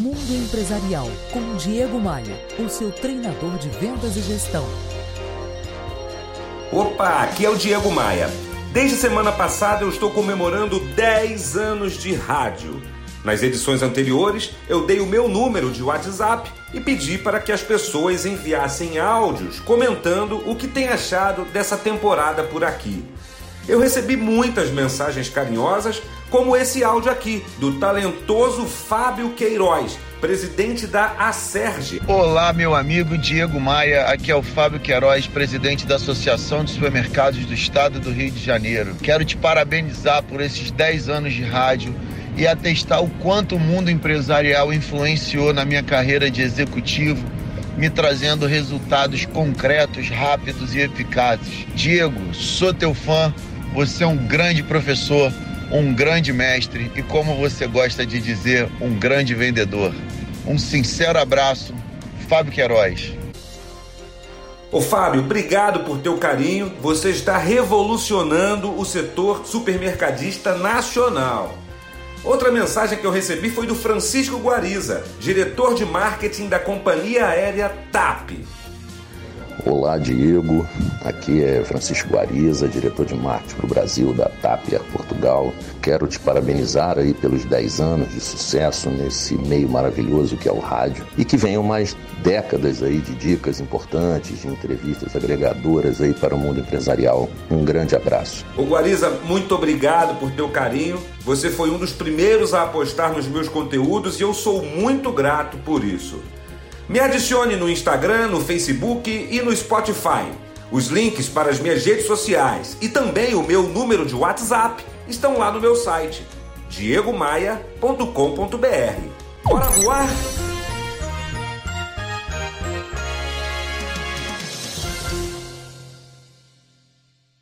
Mundo Empresarial com Diego Maia, o seu treinador de vendas e gestão. Opa, aqui é o Diego Maia. Desde semana passada eu estou comemorando 10 anos de rádio. Nas edições anteriores, eu dei o meu número de WhatsApp e pedi para que as pessoas enviassem áudios comentando o que tem achado dessa temporada por aqui. Eu recebi muitas mensagens carinhosas, como esse áudio aqui, do talentoso Fábio Queiroz, presidente da Acerge. Olá, meu amigo Diego Maia. Aqui é o Fábio Queiroz, presidente da Associação de Supermercados do Estado do Rio de Janeiro. Quero te parabenizar por esses 10 anos de rádio e atestar o quanto o mundo empresarial influenciou na minha carreira de executivo, me trazendo resultados concretos, rápidos e eficazes. Diego, sou teu fã você é um grande professor, um grande mestre e, como você gosta de dizer, um grande vendedor. Um sincero abraço, Fábio Queiroz. Ô Fábio, obrigado por teu carinho. Você está revolucionando o setor supermercadista nacional. Outra mensagem que eu recebi foi do Francisco Guariza, diretor de marketing da companhia aérea TAP. Olá, Diego. Aqui é Francisco Guariza, diretor de marketing para o Brasil da TAP Air Portugal. Quero te parabenizar aí pelos 10 anos de sucesso nesse meio maravilhoso que é o rádio e que venham mais décadas aí de dicas importantes, de entrevistas agregadoras aí para o mundo empresarial. Um grande abraço. O Guariza, muito obrigado por teu carinho. Você foi um dos primeiros a apostar nos meus conteúdos e eu sou muito grato por isso. Me adicione no Instagram, no Facebook e no Spotify. Os links para as minhas redes sociais e também o meu número de WhatsApp estão lá no meu site diegomaia.com.br. Bora voar?